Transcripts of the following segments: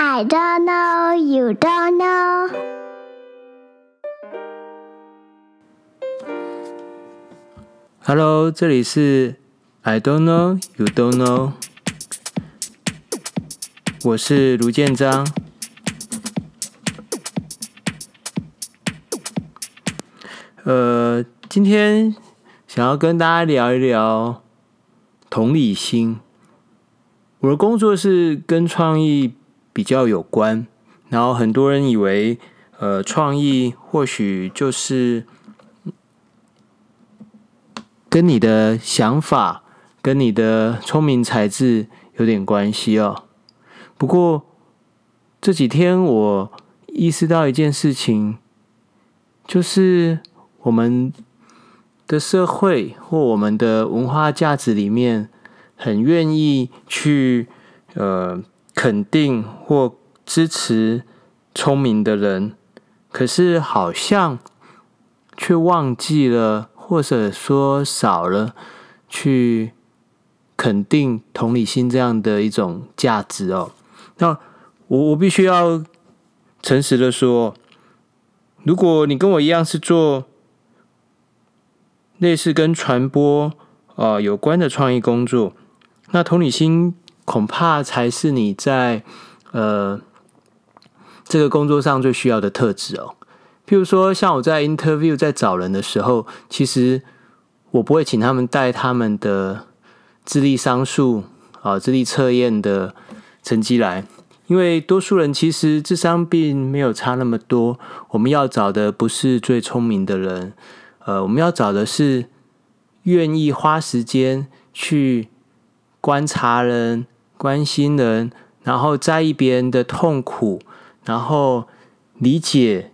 I don't know, you don't know. Hello，这里是 I don't know, you don't know。我是卢建章。呃，今天想要跟大家聊一聊同理心。我的工作是跟创意比较有关，然后很多人以为，呃，创意或许就是。跟你的想法、跟你的聪明才智有点关系哦。不过这几天我意识到一件事情，就是我们的社会或我们的文化价值里面，很愿意去呃肯定或支持聪明的人，可是好像却忘记了。或者说少了去肯定同理心这样的一种价值哦。那我我必须要诚实的说，如果你跟我一样是做类似跟传播啊、呃、有关的创意工作，那同理心恐怕才是你在呃这个工作上最需要的特质哦。譬如说，像我在 interview 在找人的时候，其实我不会请他们带他们的智力商数啊、智力测验的成绩来，因为多数人其实智商并没有差那么多。我们要找的不是最聪明的人，呃，我们要找的是愿意花时间去观察人、关心人，然后在意别人的痛苦，然后理解。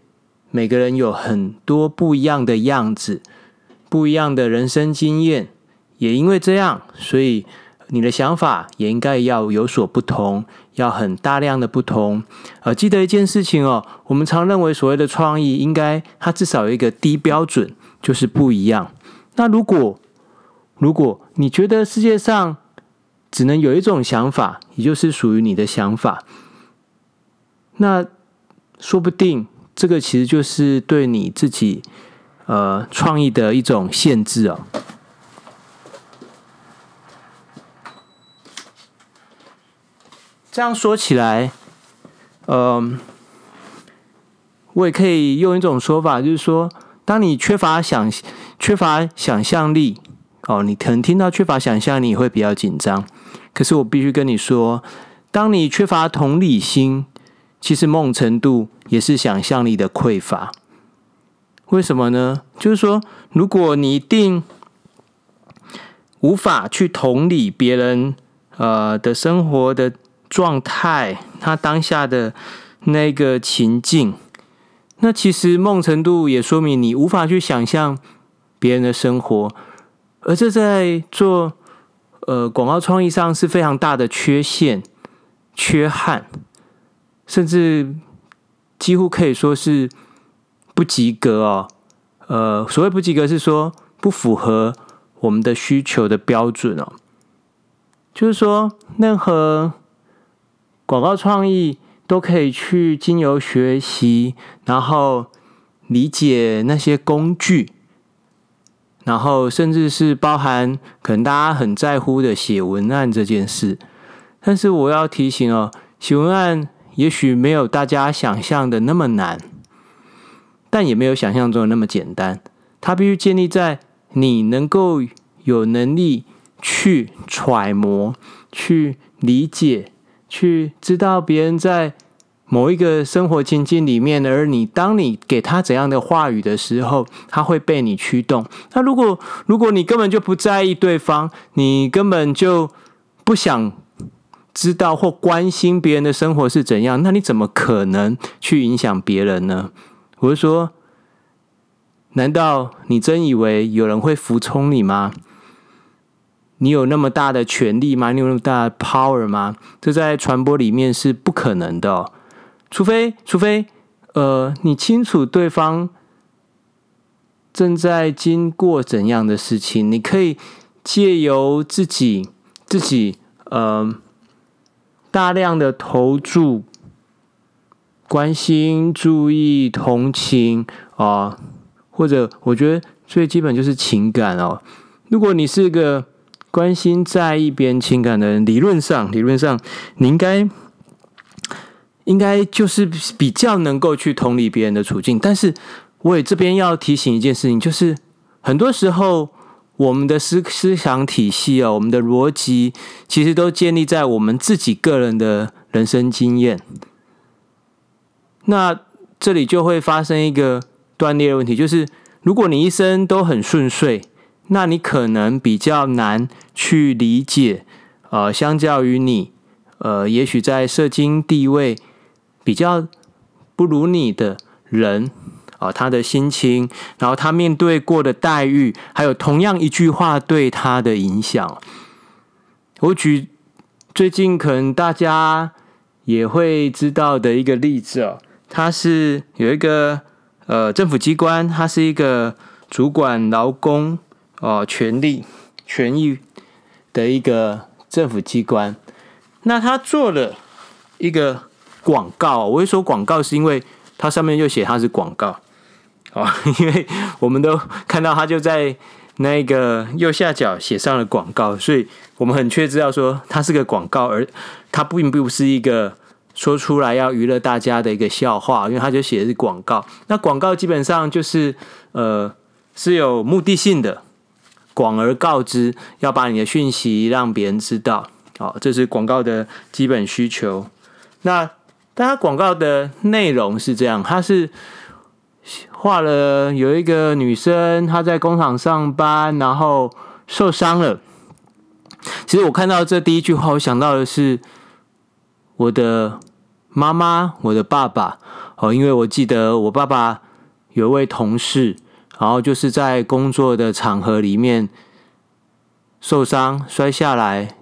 每个人有很多不一样的样子，不一样的人生经验，也因为这样，所以你的想法也应该要有所不同，要很大量的不同。呃，记得一件事情哦，我们常认为所谓的创意，应该它至少有一个低标准，就是不一样。那如果如果你觉得世界上只能有一种想法，也就是属于你的想法，那说不定。这个其实就是对你自己呃创意的一种限制哦。这样说起来，嗯、呃，我也可以用一种说法，就是说，当你缺乏想缺乏想象力哦，你可能听到缺乏想象力会比较紧张。可是我必须跟你说，当你缺乏同理心。其实某种程度也是想象力的匮乏。为什么呢？就是说，如果你一定无法去同理别人呃的生活的状态，他当下的那个情境，那其实梦程度也说明你无法去想象别人的生活，而这在做呃广告创意上是非常大的缺陷、缺憾。甚至几乎可以说是不及格哦。呃，所谓不及格是说不符合我们的需求的标准哦。就是说，任何广告创意都可以去经由学习，然后理解那些工具，然后甚至是包含可能大家很在乎的写文案这件事。但是我要提醒哦，写文案。也许没有大家想象的那么难，但也没有想象中的那么简单。它必须建立在你能够有能力去揣摩、去理解、去知道别人在某一个生活情境里面，而你当你给他怎样的话语的时候，他会被你驱动。那如果如果你根本就不在意对方，你根本就不想。知道或关心别人的生活是怎样，那你怎么可能去影响别人呢？我是说，难道你真以为有人会服从你吗？你有那么大的权力吗？你有那么大的 power 吗？这在传播里面是不可能的哦，除非，除非，呃，你清楚对方正在经过怎样的事情，你可以借由自己，自己，呃。大量的投注关心、注意、同情啊，或者我觉得最基本就是情感哦。如果你是个关心、在意别人情感的人，理论上，理论上你应该应该就是比较能够去同理别人的处境。但是，我也这边要提醒一件事情，就是很多时候我们的思思想体系啊，我们的逻辑其实都建立在我们自己个人的人生经验。那这里就会发生一个断裂的问题，就是如果你一生都很顺遂，那你可能比较难去理解，呃，相较于你，呃，也许在社经地位比较不如你的人，啊、他的心情，然后他面对过的待遇，还有同样一句话对他的影响。我举最近可能大家也会知道的一个例子哦。他是有一个呃政府机关，他是一个主管劳工哦、权利权益的一个政府机关。那他做了一个广告，我会说广告是因为它上面就写它是广告哦，因为我们都看到它就在那个右下角写上了广告，所以我们很确知道说它是个广告，而它并不是一个。说出来要娱乐大家的一个笑话，因为他就写的是广告。那广告基本上就是呃是有目的性的，广而告之，要把你的讯息让别人知道。好，这是广告的基本需求。那但他广告的内容是这样，他是画了有一个女生，她在工厂上班，然后受伤了。其实我看到这第一句话，我想到的是。我的妈妈，我的爸爸，哦，因为我记得我爸爸有一位同事，然后就是在工作的场合里面受伤摔下来，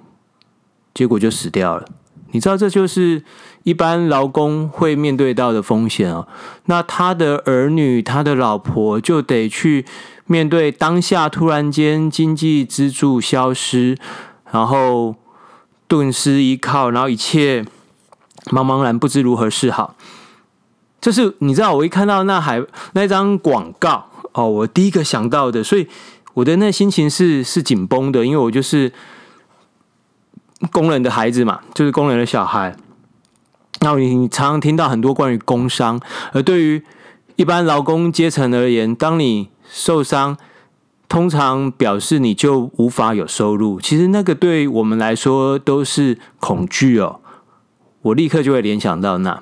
结果就死掉了。你知道，这就是一般劳工会面对到的风险哦。那他的儿女，他的老婆就得去面对当下突然间经济支柱消失，然后顿失依靠，然后一切。茫茫然不知如何是好，就是你知道，我一看到那海那张广告哦，我第一个想到的，所以我的那心情是是紧绷的，因为我就是工人的孩子嘛，就是工人的小孩。那你常常听到很多关于工伤，而对于一般劳工阶层而言，当你受伤，通常表示你就无法有收入。其实那个对我们来说都是恐惧哦。我立刻就会联想到那，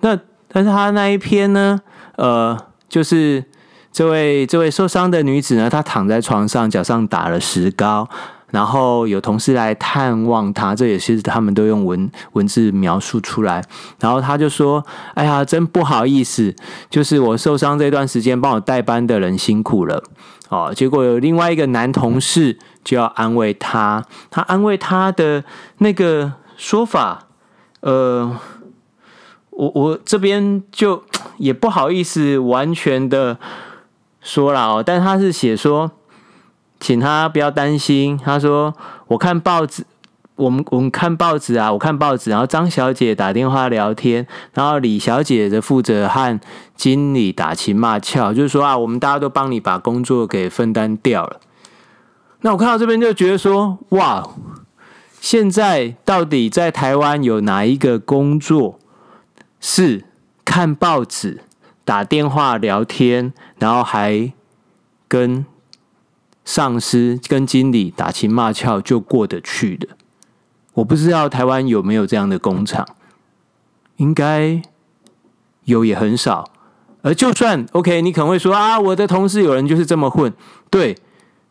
那但是他那一篇呢，呃，就是这位这位受伤的女子呢，她躺在床上，脚上打了石膏，然后有同事来探望他，这也是他们都用文文字描述出来，然后他就说：“哎呀，真不好意思，就是我受伤这段时间，帮我代班的人辛苦了。”哦，结果有另外一个男同事就要安慰他，他安慰他的那个。说法，呃，我我这边就也不好意思完全的说了哦，但他是写说，请他不要担心。他说，我看报纸，我们我们看报纸啊，我看报纸，然后张小姐打电话聊天，然后李小姐的负责和经理打情骂俏，就是说啊，我们大家都帮你把工作给分担掉了。那我看到这边就觉得说，哇。现在到底在台湾有哪一个工作是看报纸、打电话聊天，然后还跟上司、跟经理打情骂俏就过得去的？我不知道台湾有没有这样的工厂，应该有也很少。而就算 OK，你可能会说啊，我的同事有人就是这么混，对。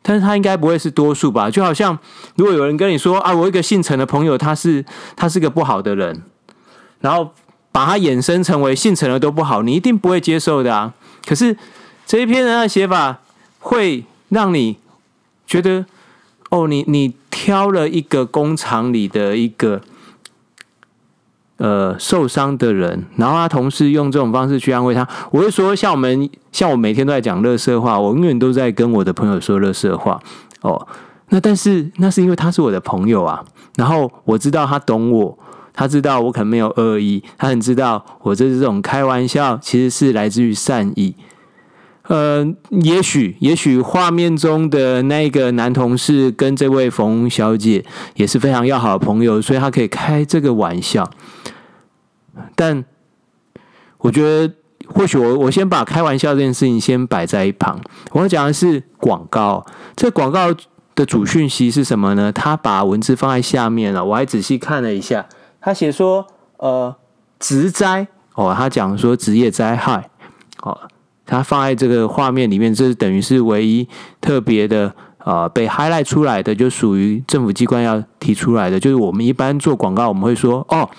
但是他应该不会是多数吧？就好像如果有人跟你说啊，我一个姓陈的朋友，他是他是个不好的人，然后把他衍生成为姓陈的都不好，你一定不会接受的啊。可是这一篇人的写法会让你觉得，哦，你你挑了一个工厂里的一个。呃，受伤的人，然后他同事用这种方式去安慰他。我会说，像我们，像我每天都在讲乐色话，我永远都在跟我的朋友说乐色话。哦，那但是那是因为他是我的朋友啊，然后我知道他懂我，他知道我可能没有恶意，他很知道我这是这种开玩笑，其实是来自于善意。呃，也许也许画面中的那个男同事跟这位冯小姐也是非常要好的朋友，所以他可以开这个玩笑。但我觉得，或许我我先把开玩笑这件事情先摆在一旁。我要讲的是广告，这广告的主讯息是什么呢？他把文字放在下面了，我还仔细看了一下，他写说，呃，职灾哦，他讲说职业灾害，哦。它放在这个画面里面，这是等于是唯一特别的，呃，被 highlight 出来的，就属于政府机关要提出来的。就是我们一般做广告，我们会说，哦，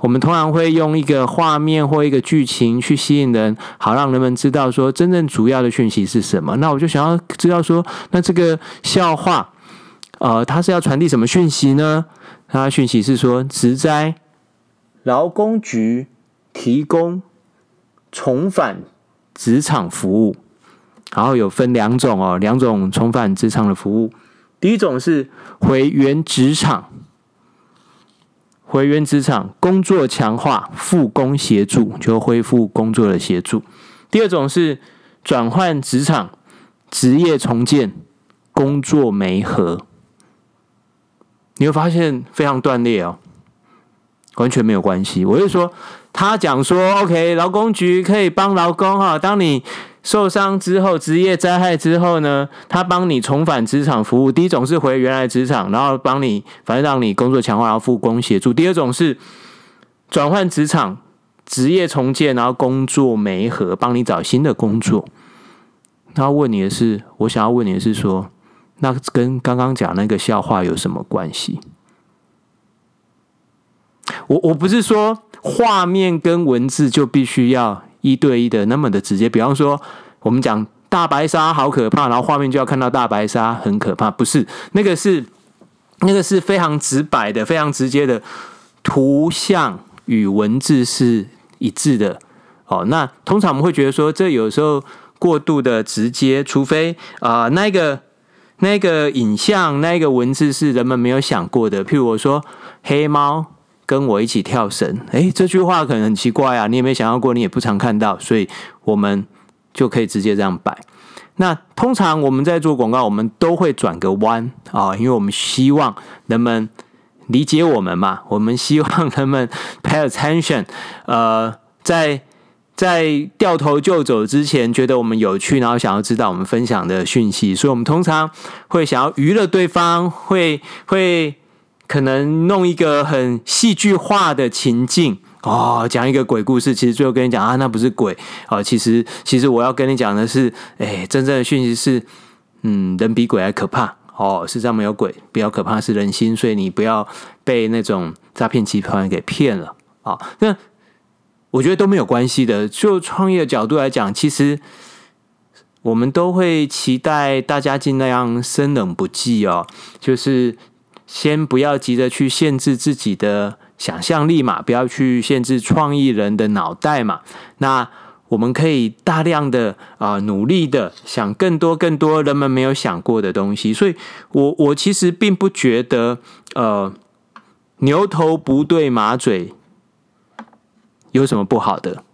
我们通常会用一个画面或一个剧情去吸引人，好让人们知道说真正主要的讯息是什么。那我就想要知道说，那这个笑话，呃，它是要传递什么讯息呢？它讯息是说，职灾劳工局提供重返。职场服务，然后有分两种哦，两种重返职场的服务。第一种是回原职场，回原职场工作强化复工协助，就恢复工作的协助。第二种是转换职场职业重建工作媒合。你会发现非常断裂哦，完全没有关系。我就说。他讲说，OK，劳工局可以帮劳工哈。当你受伤之后，职业灾害之后呢，他帮你重返职场服务。第一种是回原来职场，然后帮你，反正让你工作强化，然后复工协助。第二种是转换职场，职业重建，然后工作媒合，帮你找新的工作。他问你的是，我想要问你的是说，那跟刚刚讲那个笑话有什么关系？我我不是说。画面跟文字就必须要一对一的那么的直接，比方说我们讲大白鲨好可怕，然后画面就要看到大白鲨很可怕，不是那个是那个是非常直白的、非常直接的图像与文字是一致的。哦，那通常我们会觉得说，这有时候过度的直接，除非啊、那个那个影像、那个文字是人们没有想过的，譬如我说黑猫。跟我一起跳绳，诶，这句话可能很奇怪啊，你也没想到过，你也不常看到，所以我们就可以直接这样摆。那通常我们在做广告，我们都会转个弯啊，因为我们希望人们理解我们嘛，我们希望人们 pay attention，呃，在在掉头就走之前，觉得我们有趣，然后想要知道我们分享的讯息，所以我们通常会想要娱乐对方，会会。可能弄一个很戏剧化的情境哦，讲一个鬼故事，其实最后跟你讲啊，那不是鬼啊，其实其实我要跟你讲的是，哎，真正的讯息是，嗯，人比鬼还可怕哦，世上没有鬼，比较可怕是人心，所以你不要被那种诈骗集团给骗了啊。那我觉得都没有关系的，就创业的角度来讲，其实我们都会期待大家尽量生冷不忌哦，就是。先不要急着去限制自己的想象力嘛，不要去限制创意人的脑袋嘛。那我们可以大量的啊、努力的想更多更多人们没有想过的东西。所以我我其实并不觉得呃牛头不对马嘴有什么不好的。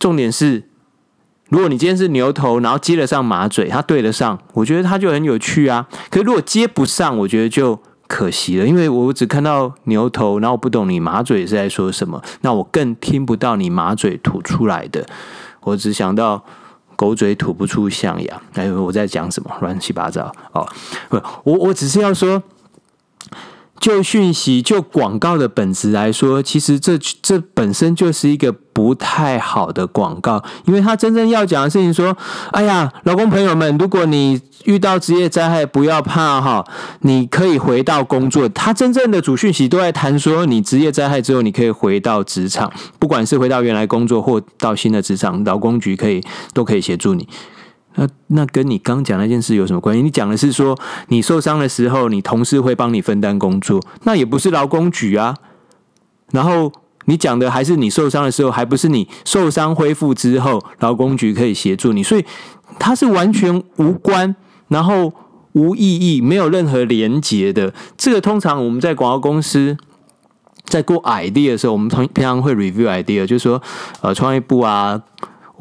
重点是。如果你今天是牛头，然后接得上马嘴，它对得上，我觉得它就很有趣啊。可是如果接不上，我觉得就可惜了，因为我只看到牛头，然后我不懂你马嘴是在说什么，那我更听不到你马嘴吐出来的，我只想到狗嘴吐不出象牙。哎，我在讲什么？乱七八糟哦！不，我我只是要说。就讯息、就广告的本质来说，其实这这本身就是一个不太好的广告，因为他真正要讲的事情说：“哎呀，劳工朋友们，如果你遇到职业灾害，不要怕哈，你可以回到工作。”他真正的主讯息都在谈说，你职业灾害之后，你可以回到职场，不管是回到原来工作或到新的职场，劳工局可以都可以协助你。那那跟你刚讲那件事有什么关系？你讲的是说你受伤的时候，你同事会帮你分担工作，那也不是劳工局啊。然后你讲的还是你受伤的时候，还不是你受伤恢复之后，劳工局可以协助你，所以它是完全无关，然后无意义，没有任何连结的。这个通常我们在广告公司在过 idea 的时候，我们通平常会 review idea，就是说，呃，创意部啊，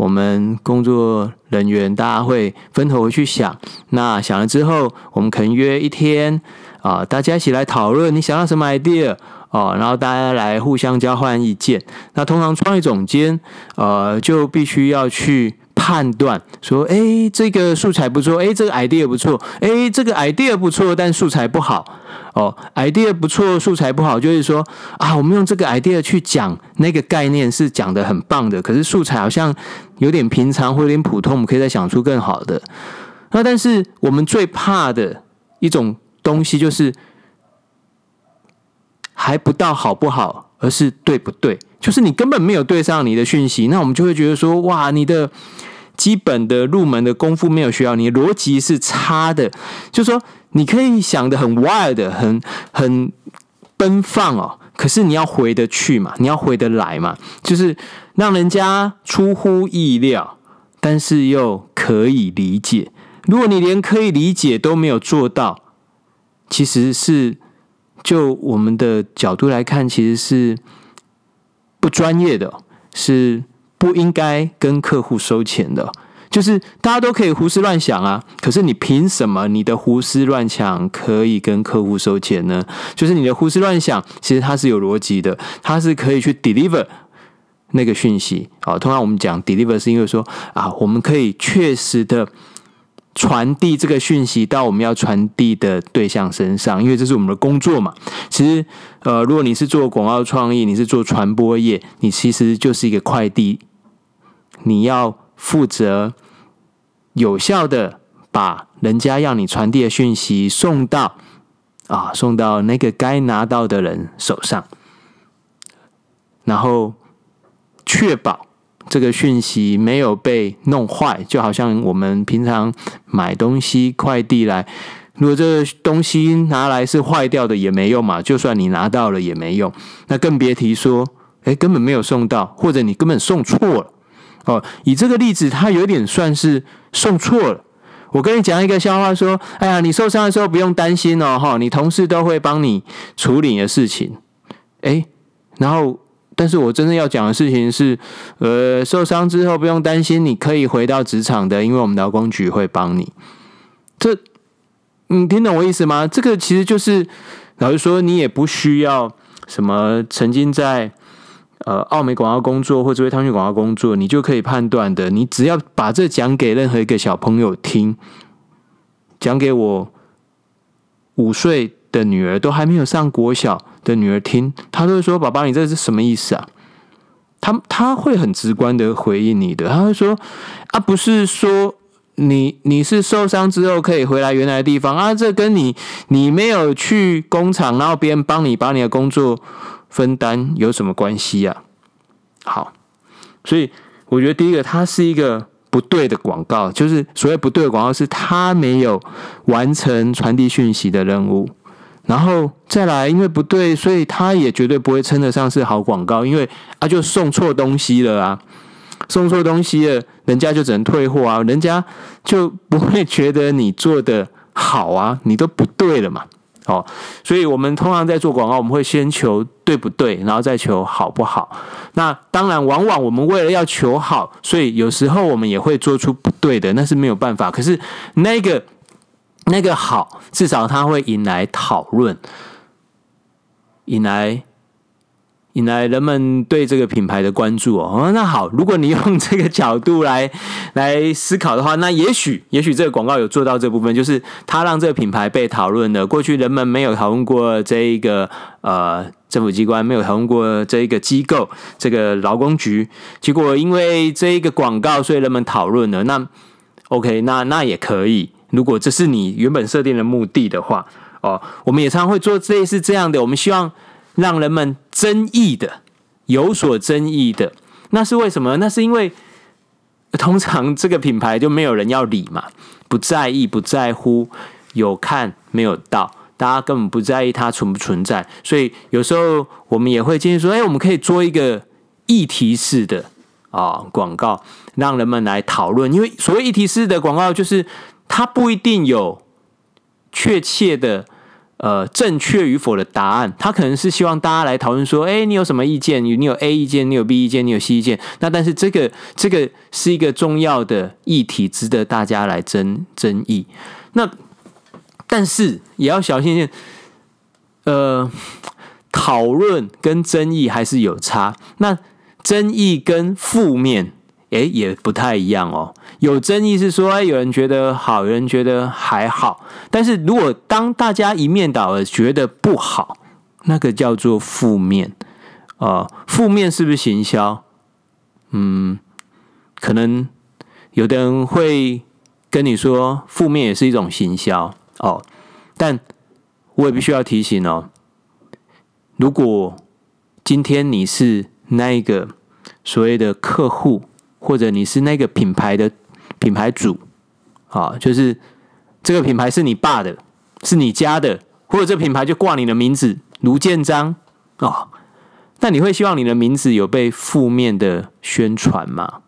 我们工作人员大家会分头去想。那想了之后，我们可能约一天啊、大家一起来讨论你想要什么 idea 哦，然后大家来互相交换意见。那通常创意总监呃就必须要去。判断说，哎，这个素材不错，哎，这个 idea 不错，哎，这个 idea 不错，但素材不好。哦，idea 不错，素材不好，就是说啊，我们用这个 idea 去讲那个概念是讲得很棒的，可是素材好像有点平常或有点普通，我们可以再想出更好的。那但是我们最怕的一种东西就是还不到好不好，而是对不对，就是你根本没有对上你的讯息，那我们就会觉得说，哇，你的。基本的入门的功夫没有学到，你逻辑是差的。就说，你可以想得很 wild，很很奔放哦，可是你要回得去嘛，你要回得来嘛，就是让人家出乎意料，但是又可以理解。如果你连可以理解都没有做到，其实是就我们的角度来看，其实是不专业的，是。不应该跟客户收钱的，就是大家都可以胡思乱想啊。可是你凭什么你的胡思乱想可以跟客户收钱呢？就是你的胡思乱想，其实它是有逻辑的，它是可以去 deliver 那个讯息。好，通常我们讲 deliver 是因为说啊，我们可以确实的传递这个讯息到我们要传递的对象身上，因为这是我们的工作嘛。其实，呃，如果你是做广告创意，你是做传播业，你其实就是一个快递。你要负责有效的把人家要你传递的讯息送到啊，送到那个该拿到的人手上，然后确保这个讯息没有被弄坏。就好像我们平常买东西快递来，如果这东西拿来是坏掉的也没用嘛，就算你拿到了也没用，那更别提说，哎，根本没有送到，或者你根本送错了。哦，以这个例子，他有点算是送错了。我跟你讲一个笑话，说：“哎呀，你受伤的时候不用担心哦，哈，你同事都会帮你处理你的事情。”哎，然后，但是我真正要讲的事情是，呃，受伤之后不用担心，你可以回到职场的，因为我们劳工局会帮你。这，你听懂我意思吗？这个其实就是，老实说，你也不需要什么曾经在。呃，澳美广告工作或者为汤讯广告工作，你就可以判断的。你只要把这讲给任何一个小朋友听，讲给我五岁的女儿都还没有上国小的女儿听，她都会说：“爸爸，你这是什么意思啊？”她她会很直观的回应你的，她会说：“啊，不是说你你是受伤之后可以回来原来的地方啊？这跟你你没有去工厂，然后别人帮你把你的工作。”分担有什么关系呀？好，所以我觉得第一个，它是一个不对的广告，就是所谓不对的广告，是它没有完成传递讯息的任务。然后再来，因为不对，所以它也绝对不会称得上是好广告，因为啊，就送错东西了啊，送错东西了，人家就只能退货啊，人家就不会觉得你做的好啊，你都不对了嘛。哦，所以我们通常在做广告，我们会先求对不对，然后再求好不好。那当然，往往我们为了要求好，所以有时候我们也会做出不对的，那是没有办法。可是那个那个好，至少它会引来讨论，引来。引来人们对这个品牌的关注哦。那好，如果你用这个角度来 来思考的话，那也许也许这个广告有做到这部分，就是它让这个品牌被讨论的。过去人们没有讨论过这一个呃政府机关，没有讨论过这一个机构，这个劳工局。结果因为这一个广告，所以人们讨论了。那 OK，那那也可以。如果这是你原本设定的目的的话，哦，我们也常常会做类似这样的。我们希望。让人们争议的，有所争议的，那是为什么？那是因为通常这个品牌就没有人要理嘛，不在意，不在乎，有看没有到，大家根本不在意它存不存在。所以有时候我们也会建议说，哎，我们可以做一个议题式的啊广告，让人们来讨论。因为所谓议题式的广告，就是它不一定有确切的。呃正确与否的答案，他可能是希望大家来讨论说，哎，你有什么意见？你有 A 意见，你有 B 意见，你有 C 意见。那但是这个这个是一个重要的议题，值得大家来争争议。那但是也要小心一点，呃，讨论跟争议还是有差。那争议跟负面。哎，也不太一样哦。有争议是说，诶，有人觉得好，有人觉得还好。但是如果当大家一面倒而觉得不好，那个叫做负面。呃，负面是不是行销？嗯，可能有的人会跟你说，负面也是一种行销哦。但我也必须要提醒哦，如果今天你是那一个所谓的客户。或者你是那个品牌的品牌主，啊，就是这个品牌是你爸的，是你家的，或者这品牌就挂你的名字卢建章啊，那你会希望你的名字有被负面的宣传吗？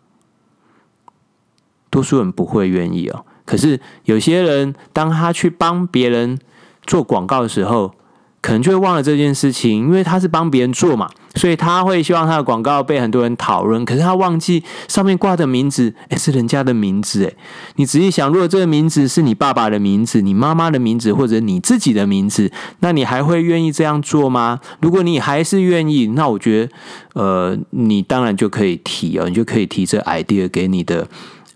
多数人不会愿意哦。可是有些人，当他去帮别人做广告的时候，可能就会忘了这件事情，因为他是帮别人做嘛，所以他会希望他的广告被很多人讨论。可是他忘记上面挂的名字，诶，是人家的名字诶。你仔细想，如果这个名字是你爸爸的名字、你妈妈的名字或者你自己的名字，那你还会愿意这样做吗？如果你还是愿意，那我觉得，呃，你当然就可以提哦，你就可以提这 idea 给你的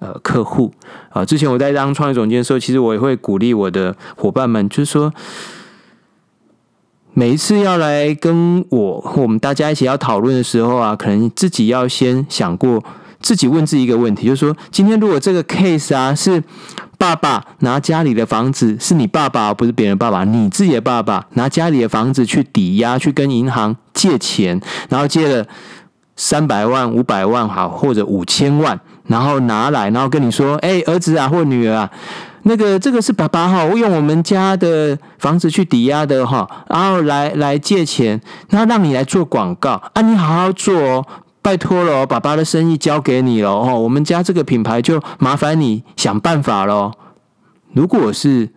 呃客户啊。之前我在当创业总监的时候，其实我也会鼓励我的伙伴们，就是说。每一次要来跟我我们大家一起要讨论的时候啊，可能自己要先想过，自己问自己一个问题，就是说，今天如果这个 case 啊是爸爸拿家里的房子，是你爸爸，不是别人爸爸，你自己的爸爸拿家里的房子去抵押，去跟银行借钱，然后借了三百万、五百万好，或者五千万，然后拿来，然后跟你说，哎，儿子啊，或女儿啊。那个这个是爸爸哈，我用我们家的房子去抵押的哈，然后来来借钱，然后让你来做广告啊，你好好做哦，拜托了哦，爸爸的生意交给你了哦，我们家这个品牌就麻烦你想办法喽。如果是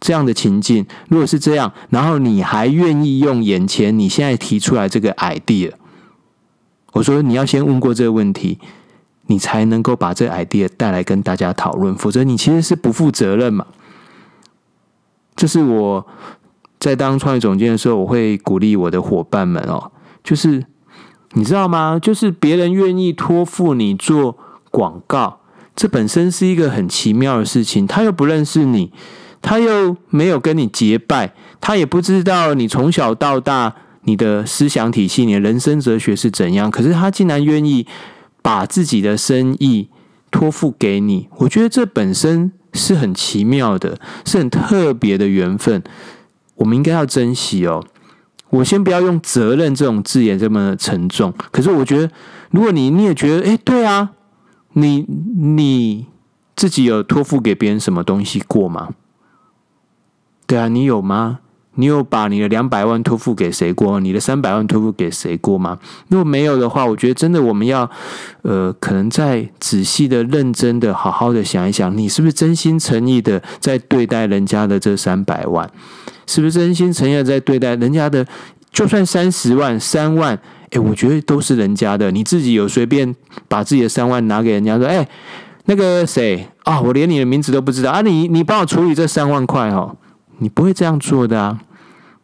这样的情境，如果是这样，然后你还愿意用眼前你现在提出来这个 idea，我说你要先问过这个问题。你才能够把这 idea 带来跟大家讨论，否则你其实是不负责任嘛。这是我在当创业总监的时候，我会鼓励我的伙伴们哦，就是你知道吗？就是别人愿意托付你做广告，这本身是一个很奇妙的事情。他又不认识你，他又没有跟你结拜，他也不知道你从小到大你的思想体系、你的人生哲学是怎样，可是他竟然愿意。把自己的生意托付给你，我觉得这本身是很奇妙的，是很特别的缘分，我们应该要珍惜哦。我先不要用责任这种字眼这么沉重，可是我觉得，如果你你也觉得，哎，对啊，你你自己有托付给别人什么东西过吗？对啊，你有吗？你有把你的两百万托付给谁过？你的三百万托付给谁过吗？如果没有的话，我觉得真的我们要，呃，可能再仔细的、认真的、好好的想一想，你是不是真心诚意的在对待人家的这三百万？是不是真心诚意的在对待人家的？就算三十万、三万，诶，我觉得都是人家的。你自己有随便把自己的三万拿给人家说，诶，那个谁啊，我连你的名字都不知道啊，你你帮我处理这三万块哦，你不会这样做的啊。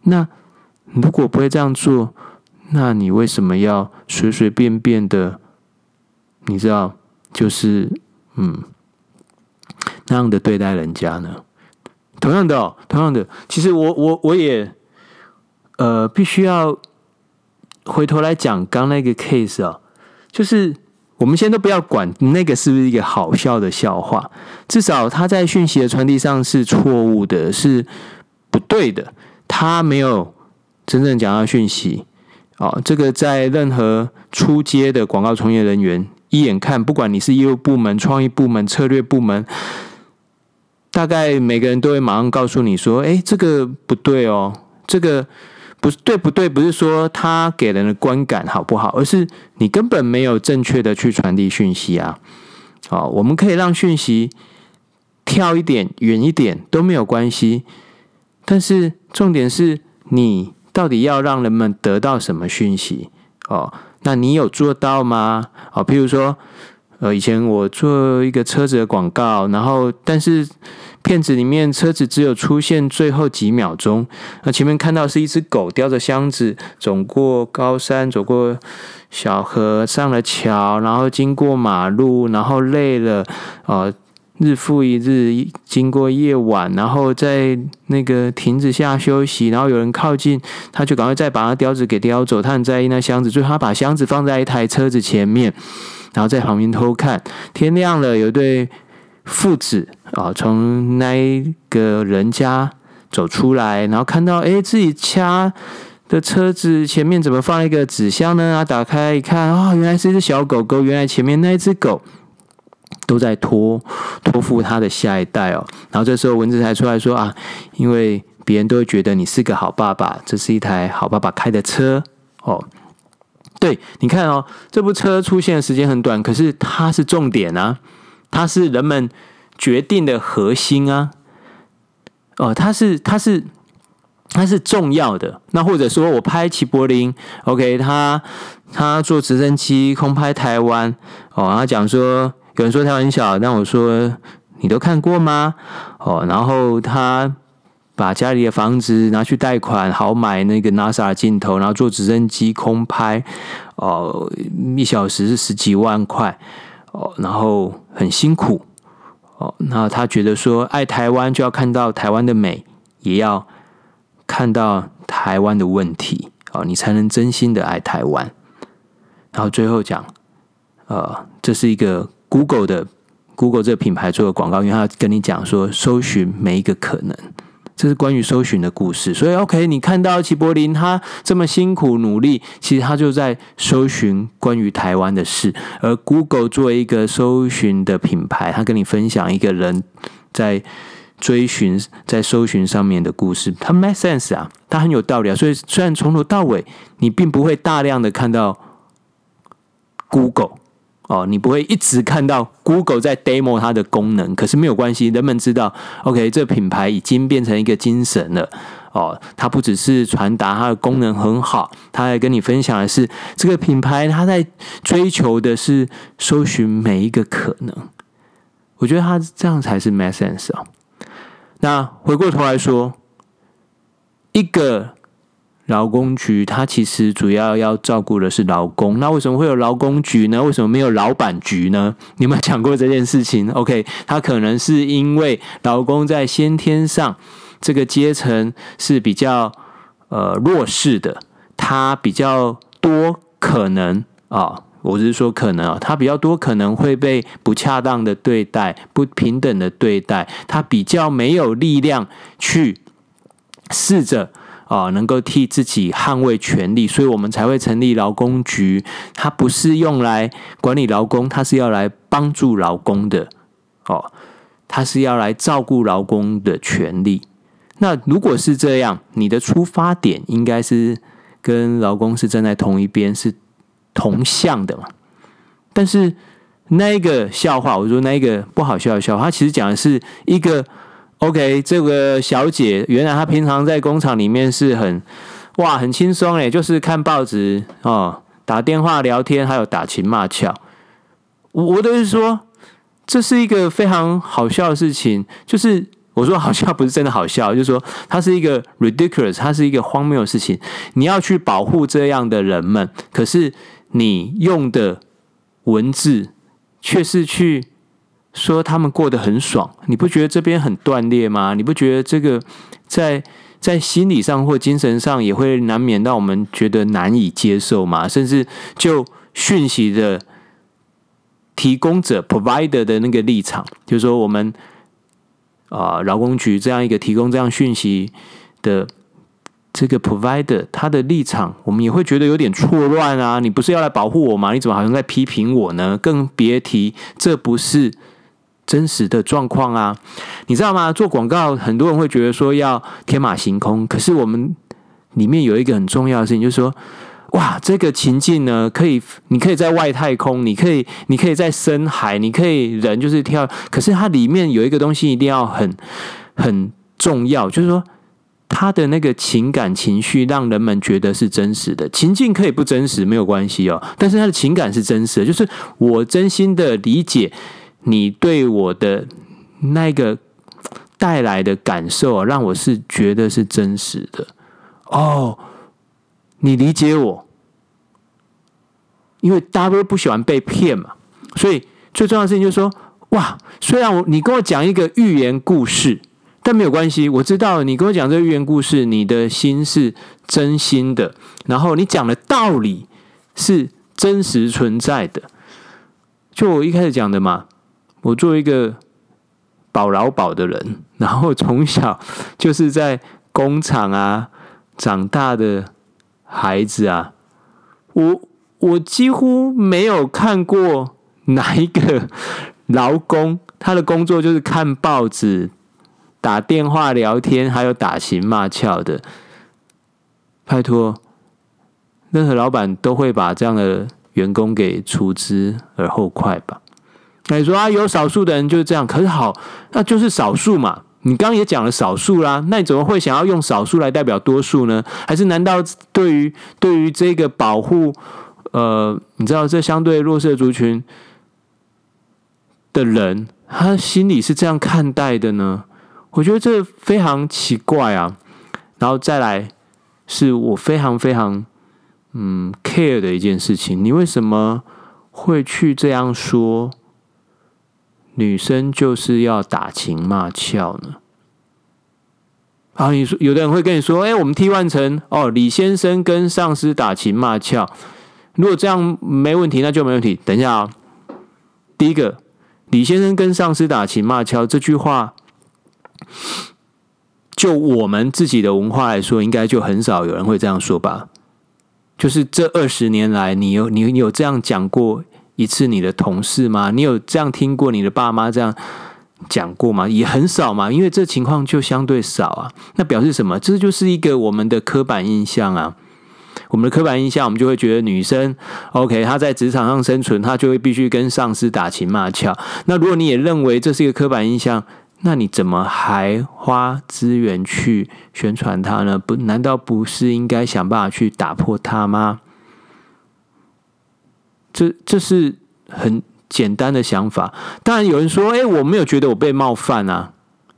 那如果不会这样做，那你为什么要随随便便的？你知道，就是嗯，那样的对待人家呢？同样的哦，同样的，其实我我我也呃，必须要回头来讲刚那个 case 啊，就是我们先都不要管那个是不是一个好笑的笑话，至少他在讯息的传递上是错误的，是不对的。他没有真正讲到讯息，哦，这个在任何初阶的广告从业人员一眼看，不管你是业务部门、创意部门、策略部门，大概每个人都会马上告诉你说：“哎，这个不对哦，这个不对不对，不是说他给人的观感好不好，而是你根本没有正确的去传递讯息啊！”好，我们可以让讯息跳一点、远一点都没有关系。但是重点是你到底要让人们得到什么讯息哦？那你有做到吗？哦，譬如说，呃，以前我做一个车子的广告，然后但是片子里面车子只有出现最后几秒钟，那前面看到是一只狗叼着箱子走过高山，走过小河，上了桥，然后经过马路，然后累了，呃。日复一日，经过夜晚，然后在那个亭子下休息，然后有人靠近，他就赶快再把那吊子给叼走。他很在意那箱子，最后他把箱子放在一台车子前面，然后在旁边偷看。天亮了，有一对父子啊，从那一个人家走出来，然后看到，哎，自己家的车子前面怎么放一个纸箱呢？啊，打开一看，啊、哦，原来是一只小狗狗，原来前面那一只狗。都在托托付他的下一代哦，然后这时候蚊子才出来说啊，因为别人都会觉得你是个好爸爸，这是一台好爸爸开的车哦。对，你看哦，这部车出现的时间很短，可是它是重点啊，它是人们决定的核心啊。哦，它是它是它是重要的。那或者说我拍齐柏林，OK，他他坐直升机空拍台湾哦，他讲说。有人说他很小，但我说你都看过吗？哦，然后他把家里的房子拿去贷款，好买那个 NASA 镜头，然后坐直升机空拍，哦，一小时是十几万块，哦，然后很辛苦，哦，那他觉得说爱台湾就要看到台湾的美，也要看到台湾的问题，哦，你才能真心的爱台湾。然后最后讲，呃，这是一个。Google 的 Google 这个品牌做的广告，因为他跟你讲说，搜寻每一个可能，这是关于搜寻的故事。所以，OK，你看到齐柏林他这么辛苦努力，其实他就在搜寻关于台湾的事。而 Google 作为一个搜寻的品牌，他跟你分享一个人在追寻、在搜寻上面的故事，他 make sense 啊，他很有道理啊。所以，虽然从头到尾你并不会大量的看到 Google。哦，你不会一直看到 Google 在 demo 它的功能，可是没有关系，人们知道，OK，这品牌已经变成一个精神了。哦，它不只是传达它的功能很好，它还跟你分享的是这个品牌它在追求的是搜寻每一个可能。我觉得它这样才是 make sense 啊。那回过头来说，一个。劳工局，它其实主要要照顾的是劳工。那为什么会有劳工局呢？为什么没有老板局呢？你有没有讲过这件事情？OK，它可能是因为劳工在先天上这个阶层是比较呃弱势的，他比较多可能啊，我是说可能啊，他比较多可能会被不恰当的对待、不平等的对待，他比较没有力量去试着。啊，能够替自己捍卫权利，所以我们才会成立劳工局。它不是用来管理劳工，它是要来帮助劳工的。哦，它是要来照顾劳工的权利。那如果是这样，你的出发点应该是跟劳工是站在同一边，是同向的嘛？但是那一个笑话，我说那一个不好笑的笑话，它其实讲的是一个。OK，这个小姐原来她平常在工厂里面是很哇很轻松诶，就是看报纸哦，打电话聊天，还有打情骂俏。我我都是说，这是一个非常好笑的事情。就是我说好笑不是真的好笑，就是说它是一个 ridiculous，它是一个荒谬的事情。你要去保护这样的人们，可是你用的文字却是去。说他们过得很爽，你不觉得这边很断裂吗？你不觉得这个在在心理上或精神上也会难免让我们觉得难以接受吗？甚至就讯息的提供者 （provider） 的那个立场，就是说我们啊，劳工局这样一个提供这样讯息的这个 provider，他的立场，我们也会觉得有点错乱啊！你不是要来保护我吗？你怎么好像在批评我呢？更别提这不是。真实的状况啊，你知道吗？做广告，很多人会觉得说要天马行空，可是我们里面有一个很重要的事情，就是说，哇，这个情境呢，可以，你可以在外太空，你可以，你可以在深海，你可以人就是跳，可是它里面有一个东西一定要很很重要，就是说，他的那个情感情绪让人们觉得是真实的。情境可以不真实没有关系哦，但是他的情感是真实的，就是我真心的理解你对我的那个带来的感受，啊让我是觉得是真实的。哦，你理解我，因为大家不喜欢被骗嘛，所以最重要的事情就是说，哇，虽然我你跟我讲一个寓言故事。但没有关系，我知道你跟我讲这个寓言故事，你的心是真心的，然后你讲的道理是真实存在的。就我一开始讲的嘛，我作为一个保劳保的人，然后从小就是在工厂啊长大的孩子啊，我我几乎没有看过哪一个劳工，他的工作就是看报纸。打电话聊天，还有打情骂俏的，拜托，任何老板都会把这样的员工给除之而后快吧？那你说啊，有少数的人就是这样，可是好，那就是少数嘛。你刚刚也讲了少数啦，那你怎么会想要用少数来代表多数呢？还是难道对于对于这个保护，呃，你知道这相对弱势族群的人，他心里是这样看待的呢？我觉得这非常奇怪啊，然后再来是我非常非常嗯 care 的一件事情，你为什么会去这样说？女生就是要打情骂俏呢？啊，你说有的人会跟你说，哎，我们替换成哦，李先生跟上司打情骂俏，如果这样没问题，那就没问题。等一下啊，第一个，李先生跟上司打情骂俏这句话。就我们自己的文化来说，应该就很少有人会这样说吧？就是这二十年来，你有你你有这样讲过一次你的同事吗？你有这样听过你的爸妈这样讲过吗？也很少嘛，因为这情况就相对少啊。那表示什么？这就是一个我们的刻板印象啊。我们的刻板印象，我们就会觉得女生 OK，她在职场上生存，她就会必须跟上司打情骂俏。那如果你也认为这是一个刻板印象，那你怎么还花资源去宣传它呢？不，难道不是应该想办法去打破它吗？这这是很简单的想法。当然有人说：“哎，我没有觉得我被冒犯啊。”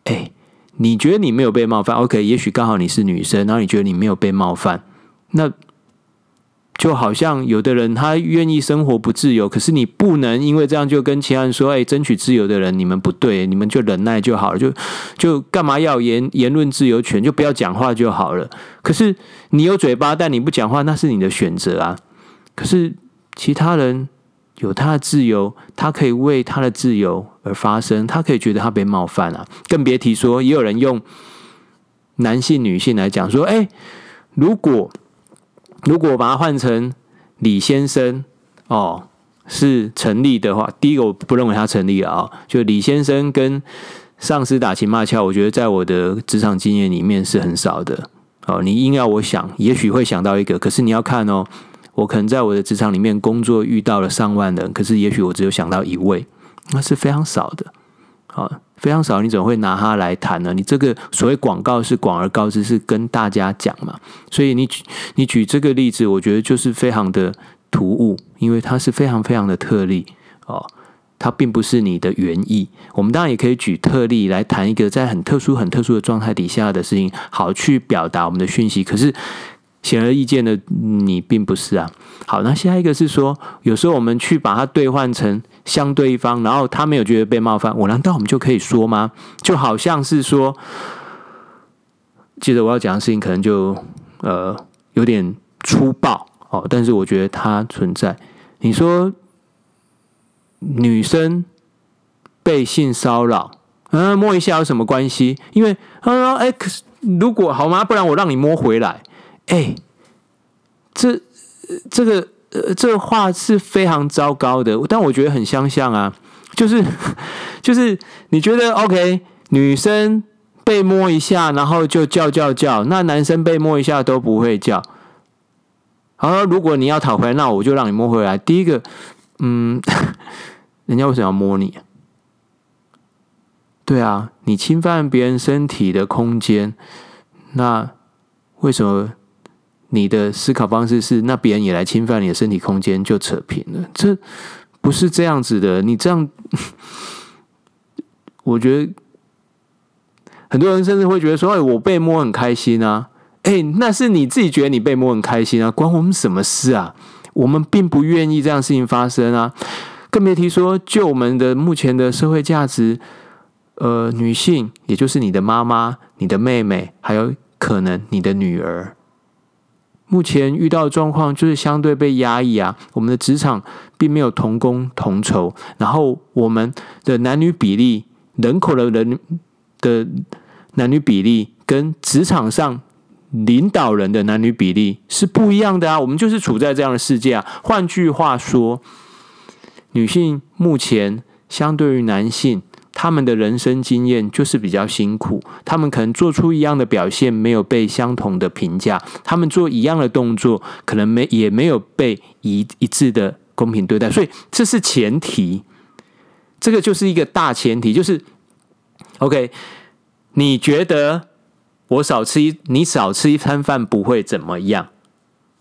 哎，你觉得你没有被冒犯？OK，也许刚好你是女生，然后你觉得你没有被冒犯，那。就好像有的人他愿意生活不自由，可是你不能因为这样就跟其他人说：“哎，争取自由的人你们不对，你们就忍耐就好了，就就干嘛要言言论自由权，就不要讲话就好了。”可是你有嘴巴，但你不讲话，那是你的选择啊。可是其他人有他的自由，他可以为他的自由而发声，他可以觉得他被冒犯啊，更别提说也有人用男性、女性来讲说：“哎，如果。”如果把它换成李先生哦，是成立的话，第一个我不认为他成立了啊、就李先生跟上司打情骂俏，我觉得在我的职场经验里面是很少的哦。你硬要我想，也许会想到一个，可是你要看哦，我可能在我的职场里面工作遇到了上万人，可是也许我只有想到一位，那是非常少的。好，非常少，你怎么会拿它来谈呢？你这个所谓广告是广而告之，是跟大家讲嘛。所以你举你举这个例子，我觉得就是非常的突兀，因为它是非常非常的特例哦，它并不是你的原意。我们当然也可以举特例来谈一个在很特殊、很特殊的状态底下的事情，好去表达我们的讯息。可是显而易见的，你并不是啊。好，那下一个是说，有时候我们去把它兑换成。相对方，然后他没有觉得被冒犯，我难道我们就可以说吗？就好像是说，接着我要讲的事情可能就呃有点粗暴哦，但是我觉得它存在。你说女生被性骚扰，嗯，摸一下有什么关系？因为他说，哎，可是如果好吗？不然我让你摸回来。哎，这这个。呃，这话是非常糟糕的，但我觉得很相像啊，就是 就是你觉得 OK，女生被摸一下，然后就叫叫叫，那男生被摸一下都不会叫。好，如果你要讨回来，那我就让你摸回来。第一个，嗯，人家为什么要摸你？对啊，你侵犯别人身体的空间，那为什么你的思考方式是那别人也来侵犯你的身体空间就扯平了？这不是这样子的。你这样，我觉得很多人甚至会觉得说：“哎，我被摸很开心啊！”哎，那是你自己觉得你被摸很开心啊，关我们什么事啊？我们并不愿意这样事情发生啊，更别提说就我们的目前的社会价值，呃，女性，也就是你的妈妈、你的妹妹，还有可能你的女儿，目前遇到的状况就是相对被压抑啊。我们的职场并没有同工同酬，然后我们的男女比例、人口的人的男女比例跟职场上。领导人的男女比例是不一样的啊，我们就是处在这样的世界啊。换句话说，女性目前相对于男性，他们的人生经验就是比较辛苦，他们可能做出一样的表现，没有被相同的评价；他们做一样的动作，可能没也没有被一一致的公平对待。所以这是前提，这个就是一个大前提，就是 OK，你觉得？我少吃一，你少吃一餐饭不会怎么样。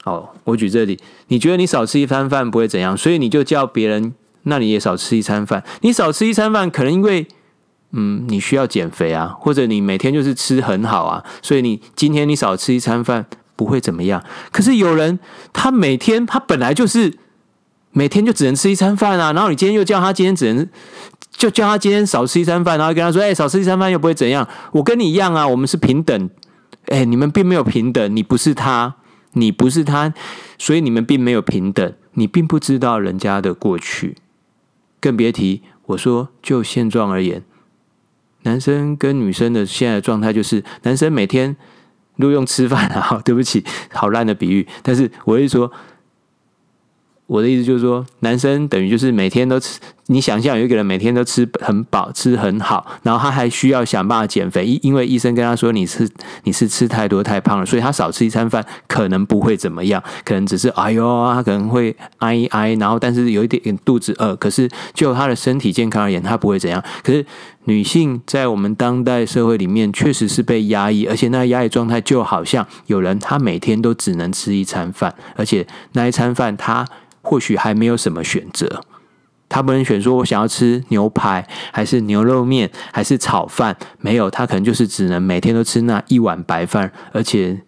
哦，我举这里，你觉得你少吃一餐饭不会怎样，所以你就叫别人，那你也少吃一餐饭。你少吃一餐饭，可能因为，嗯，你需要减肥啊，或者你每天就是吃很好啊，所以你今天你少吃一餐饭不会怎么样。可是有人他每天他本来就是每天就只能吃一餐饭啊，然后你今天又叫他今天只能。就叫他今天少吃一餐饭，然后跟他说：“哎、少吃一餐饭又不会怎样。我跟你一样啊，我们是平等。哎、你们并没有平等，你不是他，你不是他，所以你们并没有平等。你并不知道人家的过去，更别提我说就现状而言，男生跟女生的现在的状态就是，男生每天录用吃饭啊，对不起，好烂的比喻，但是我会说。”我的意思就是说，男生等于就是每天都吃。你想象有一个人每天都吃很饱，吃很好，然后他还需要想办法减肥，因因为医生跟他说你是你是吃太多太胖了，所以他少吃一餐饭可能不会怎么样，可能只是哎呦，他可能会挨一挨，然后但是有一点点肚子饿，可是就他的身体健康而言，他不会怎样。可是女性在我们当代社会里面确实是被压抑，而且那压抑状态就好像有人他每天都只能吃一餐饭，而且那一餐饭他。或许还没有什么选择，他不能选说，我想要吃牛排，还是牛肉面，还是炒饭？没有，他可能就是只能每天都吃那一碗白饭。而且，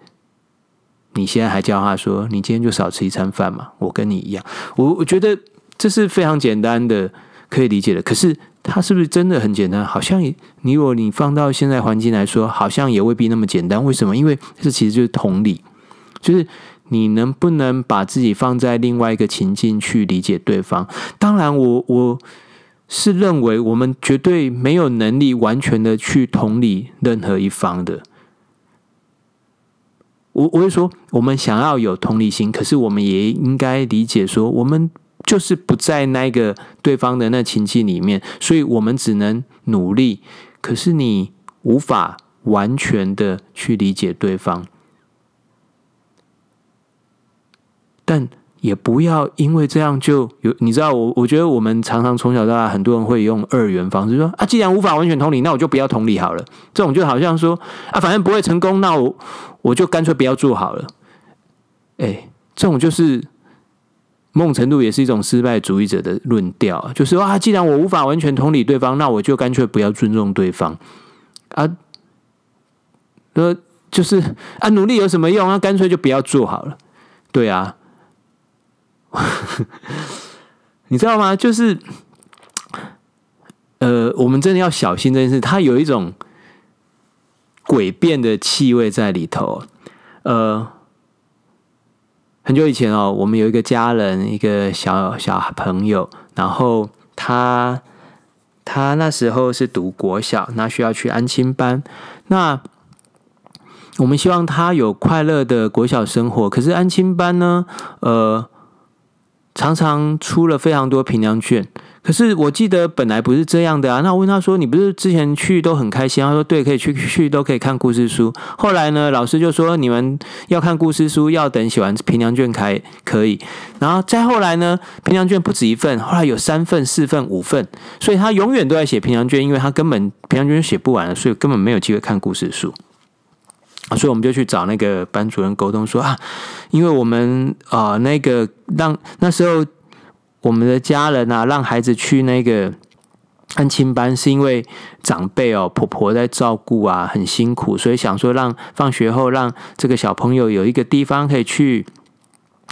你现在还叫他说，你今天就少吃一餐饭嘛？我跟你一样，我我觉得这是非常简单的，可以理解的。可是，他是不是真的很简单？好像你如果你放到现在环境来说，好像也未必那么简单。为什么？因为这其实就是同理，就是。你能不能把自己放在另外一个情境去理解对方？当然我，我是认为我们绝对没有能力完全的去同理任何一方的。我我会说，我们想要有同理心，可是我们也应该理解说，我们就是不在那个对方的那情境里面，所以我们只能努力。可是你无法完全的去理解对方。但也不要因为这样就有，你知道我，我觉得我们常常从小到大，很多人会用二元方式说啊，既然无法完全同理，那我就不要同理好了。这种就好像说啊，反正不会成功，那我我就干脆不要做好了。哎，这种就是某种程度也是一种失败主义者的论调，就是说啊，既然我无法完全同理对方，那我就干脆不要尊重对方啊。呃，就是啊，努力有什么用啊？干脆就不要做好了。对啊。你知道吗？就是，呃，我们真的要小心这件事。它有一种诡辩的气味在里头。呃，很久以前哦，我们有一个家人，一个小小朋友，然后他他那时候是读国小，那需要去安亲班。那我们希望他有快乐的国小生活，可是安亲班呢？呃。常常出了非常多评量卷，可是我记得本来不是这样的啊。那我问他说：“你不是之前去都很开心？”他说：“对，可以去去都可以看故事书。”后来呢，老师就说：“你们要看故事书，要等写完评量卷才可以。”然后再后来呢，评量卷不止一份，后来有三份、四份、五份，所以他永远都在写评量卷，因为他根本评量卷写不完了，所以根本没有机会看故事书。所以我们就去找那个班主任沟通说啊，因为我们啊、呃、那个让那时候我们的家人啊让孩子去那个安亲班，是因为长辈哦婆婆在照顾啊很辛苦，所以想说让放学后让这个小朋友有一个地方可以去。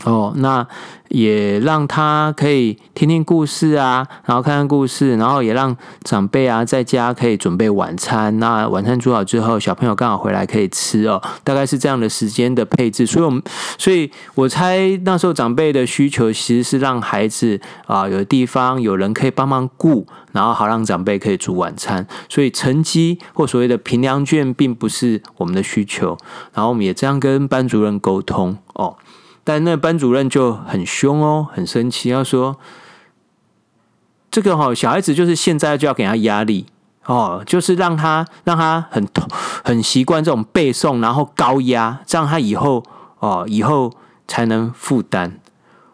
哦，那也让他可以听听故事啊，然后看看故事，然后也让长辈啊在家可以准备晚餐。那晚餐煮好之后，小朋友刚好回来可以吃哦，大概是这样的时间的配置。所以，我们所以我猜那时候长辈的需求其实是让孩子啊有地方有人可以帮忙顾，然后好让长辈可以煮晚餐。所以成绩或所谓的评量卷并不是我们的需求。然后我们也这样跟班主任沟通哦。但那班主任就很凶哦，很生气，要说这个哈小孩子就是现在就要给他压力哦，就是让他让他很很习惯这种背诵，然后高压，这样他以后哦以后才能负担。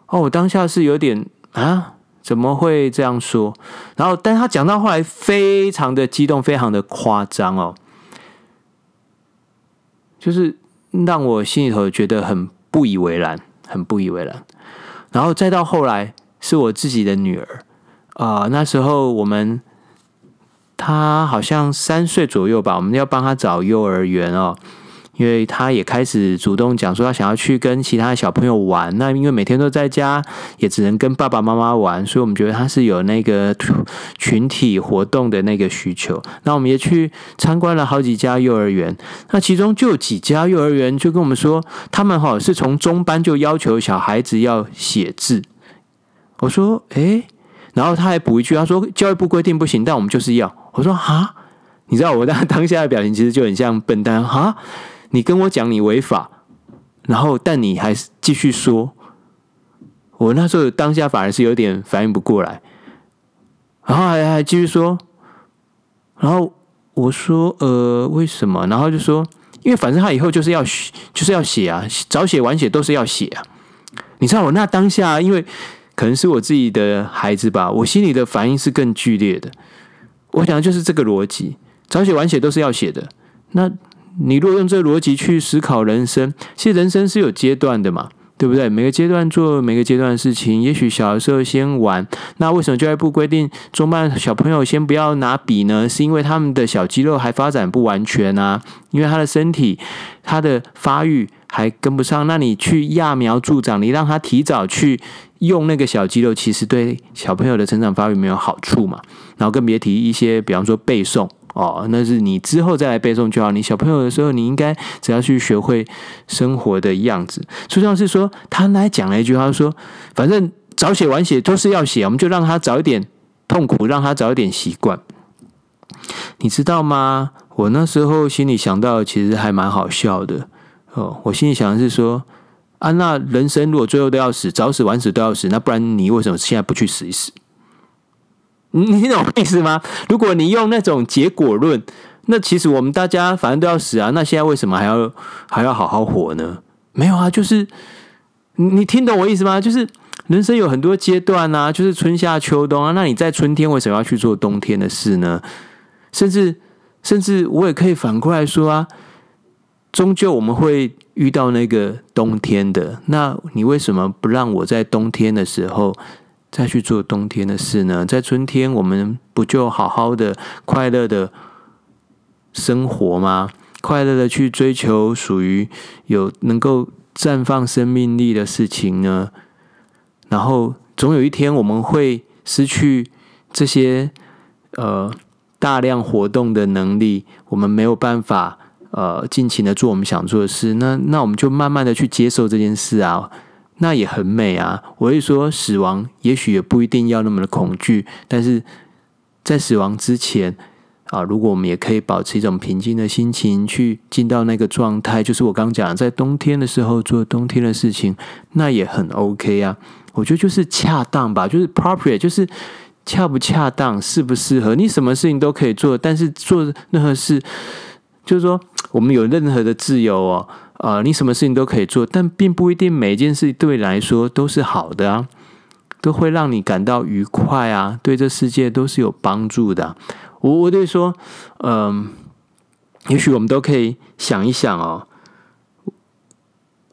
哦，我当下是有点啊，怎么会这样说？然后，但他讲到后来非常的激动，非常的夸张哦，就是让我心里头觉得很。不以为然，很不以为然。然后再到后来，是我自己的女儿啊、那时候我们她好像三岁左右吧，我们要帮她找幼儿园哦。因为他也开始主动讲说他想要去跟其他小朋友玩，那因为每天都在家，也只能跟爸爸妈妈玩，所以我们觉得他是有那个群体活动的那个需求。那我们也去参观了好几家幼儿园，那其中就有几家幼儿园就跟我们说，他们哈是从中班就要求小孩子要写字。我说诶，然后他还补一句，他说教育部规定不行，但我们就是要。我说哈，你知道我当当下的表情其实就很像笨蛋哈。你跟我讲你违法，然后但你还是继续说，我那时候当下反而是有点反应不过来，然后还还继续说，然后我说呃为什么？然后就说因为反正他以后就是要就是要写啊，早写晚写都是要写啊。你知道我那当下，因为可能是我自己的孩子吧，我心里的反应是更剧烈的。我想就是这个逻辑，早写晚写都是要写的，那。你如果用这逻辑去思考人生，其实人生是有阶段的嘛，对不对？每个阶段做每个阶段的事情。也许小的时候先玩，那为什么教育部规定中班小朋友先不要拿笔呢？是因为他们的小肌肉还发展不完全啊，因为他的身体他的发育还跟不上。那你去揠苗助长，你让他提早去用那个小肌肉，其实对小朋友的成长发育没有好处嘛。然后更别提一些，比方说背诵。哦，那是你之后再来背诵就好。你小朋友的时候，你应该只要去学会生活的样子。最重要是说，他来讲了一句话，说：“反正早写晚写都是要写，我们就让他早一点痛苦，让他早一点习惯。”你知道吗？我那时候心里想到，其实还蛮好笑的。哦，我心里想的是说：“啊，那人生如果最后都要死，早死晚死都要死，那不然你为什么现在不去死一死？” 你懂我意思吗？如果你用那种结果论，那其实我们大家反正都要死啊，那现在为什么还要还要好好活呢？没有啊，就是你听懂我意思吗？就是人生有很多阶段啊，就是春夏秋冬啊。那你在春天为什么要去做冬天的事呢？甚至甚至我也可以反过来说啊，终究我们会遇到那个冬天的。那你为什么不让我在冬天的时候？再去做冬天的事呢？在春天，我们不就好好的、快乐的生活吗？快乐的去追求属于有能够绽放生命力的事情呢？然后，总有一天我们会失去这些呃大量活动的能力，我们没有办法呃尽情的做我们想做的事。那那我们就慢慢的去接受这件事啊。那也很美啊！我会说，死亡也许也不一定要那么的恐惧，但是在死亡之前啊，如果我们也可以保持一种平静的心情，去进到那个状态，就是我刚讲的，在冬天的时候做冬天的事情，那也很 OK 啊。我觉得就是恰当吧，就是 appropriate，就是恰不恰当，适不适合。你什么事情都可以做，但是做任何事，就是说我们有任何的自由哦。呃，你什么事情都可以做，但并不一定每一件事对你来说都是好的啊，都会让你感到愉快啊，对这世界都是有帮助的、我我对说，嗯、也许我们都可以想一想哦，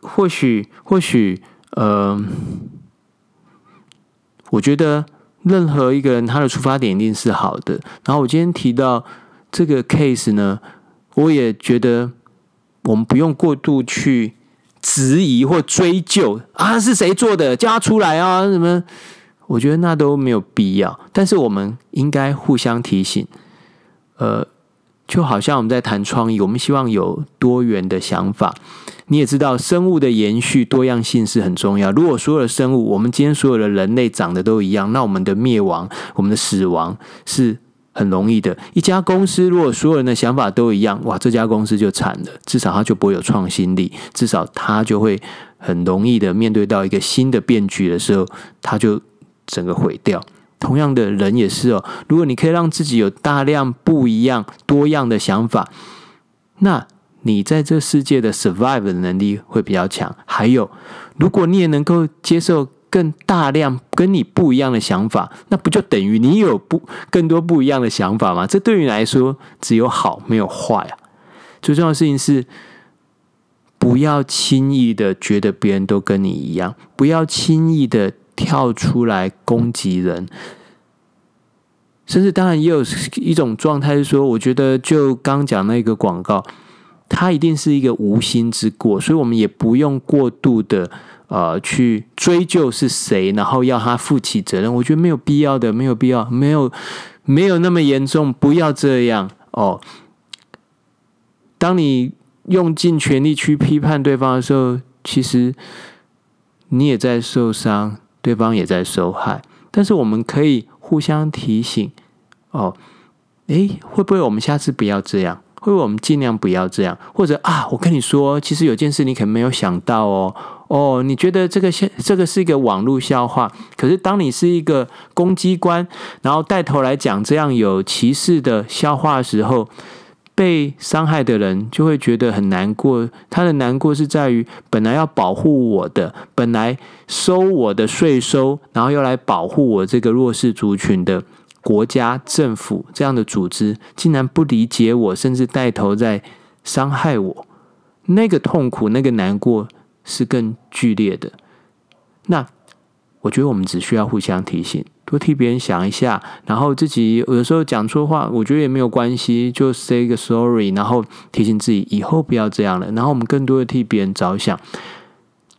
或许或许呃，我觉得任何一个人他的出发点一定是好的。然后我今天提到这个 case 呢，我也觉得我们不用过度去质疑或追究啊，是谁做的，叫他出来啊什么？我觉得那都没有必要。但是我们应该互相提醒，呃。就好像我们在谈创意，我们希望有多元的想法。你也知道，生物的延续多样性是很重要。如果所有的生物，我们今天所有的人类长得都一样，那我们的灭亡、我们的死亡是很容易的。一家公司如果所有人的想法都一样，哇，这家公司就惨了。至少它就不会有创新力，至少它就会很容易的面对到一个新的变局的时候，它就整个毁掉。同样的人也是哦，如果你可以让自己有大量不一样、多样的想法，那你在这世界的 survive 的能力会比较强。还有，如果你也能够接受更大量跟你不一样的想法，那不就等于你有不更多不一样的想法吗？这对于你来说只有好没有坏啊。最重要的事情是，不要轻易的觉得别人都跟你一样，不要轻易的。跳出来攻击人，甚至当然也有一种状态是说，我觉得就刚讲那个广告，它一定是一个无心之过，所以我们也不用过度的呃去追究是谁，然后要他负起责任。我觉得没有必要的，没有必要，没有没有那么严重，不要这样哦。当你用尽全力去批判对方的时候，其实你也在受伤。对方也在受害，但是我们可以互相提醒哦，诶，会不会我们下次不要这样？会不会我们尽量不要这样？或者啊，我跟你说，其实有件事你可能没有想到哦，哦，你觉得这个这个是一个网络笑话，可是当你是一个公机关，然后带头来讲这样有歧视的笑话的时候。被伤害的人就会觉得很难过，他的难过是在于本来要保护我的，本来收我的税收，然后又来保护我这个弱势族群的国家政府这样的组织，竟然不理解我，甚至带头在伤害我，那个痛苦，那个难过是更剧烈的。那我觉得我们只需要互相提醒。多替别人想一下，然后自己有时候讲错话，我觉得也没有关系，就 say 个 sorry，然后提醒自己以后不要这样了。然后我们更多的替别人着想，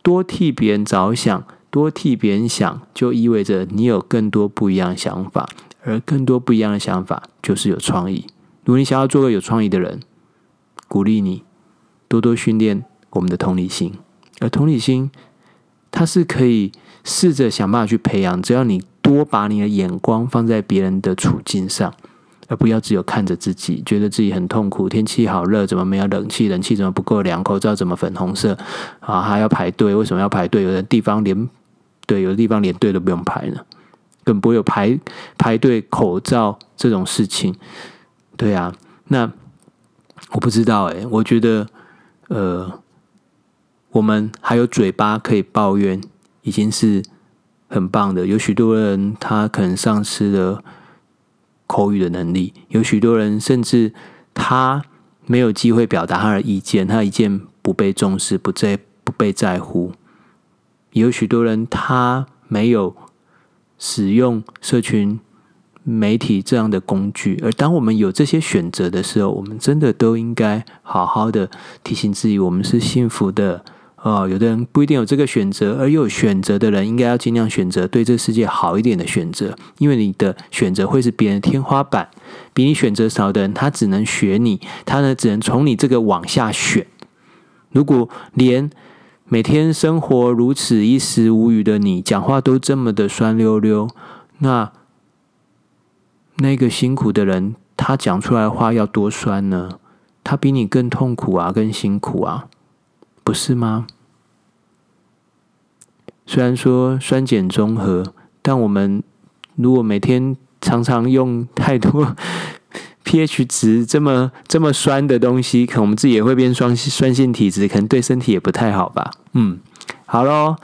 多替别人着想，多替别人想，就意味着你有更多不一样的想法，而更多不一样的想法就是有创意。如果你想要做个有创意的人，鼓励你多多训练我们的同理心，而同理心它是可以试着想办法去培养，只要你。多把你的眼光放在别人的处境上，而不要只有看着自己，觉得自己很痛苦。天气好热，怎么没有冷气？冷气怎么不够凉？口罩怎么粉红色？啊，还要排队？为什么要排队？有的地方连对，有的地方连队都不用排呢，更不会有排排队口罩这种事情。对啊，那我不知道哎，我觉得呃，我们还有嘴巴可以抱怨，已经是。很棒的，有许多人他可能丧失了口语的能力，有许多人甚至他没有机会表达他的意见，他的意见不被重视，不在不被在乎。有许多人他没有使用社群媒体这样的工具，而当我们有这些选择的时候，我们真的都应该好好的提醒自己，我们是幸福的。哦，有的人不一定有这个选择，而有选择的人应该要尽量选择对这个世界好一点的选择，因为你的选择会是别人的天花板。比你选择少的人，他只能学你，他呢只能从你这个往下选。如果连每天生活如此一时无语的你，讲话都这么的酸溜溜，那那个辛苦的人，他讲出来话要多酸呢？他比你更痛苦啊，更辛苦啊。不是吗？虽然说酸碱中和，但我们如果每天常常用太多 pH 值这么这么酸的东西，可能我们自己也会变酸酸性体质，可能对身体也不太好吧。嗯，好喽。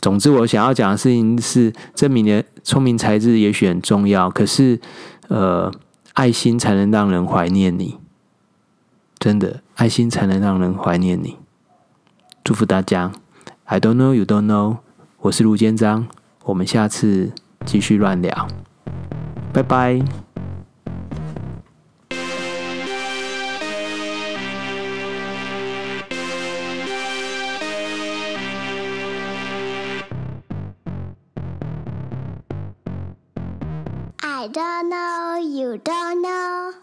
总之，我想要讲的事情是，证明的聪明才智也许很重要，可是呃，爱心才能让人怀念你。真的，爱心才能让人怀念你。祝福大家。I don't know, you don't know。我是卢建章，我们下次继续乱聊，拜拜。Don't know, you don't know。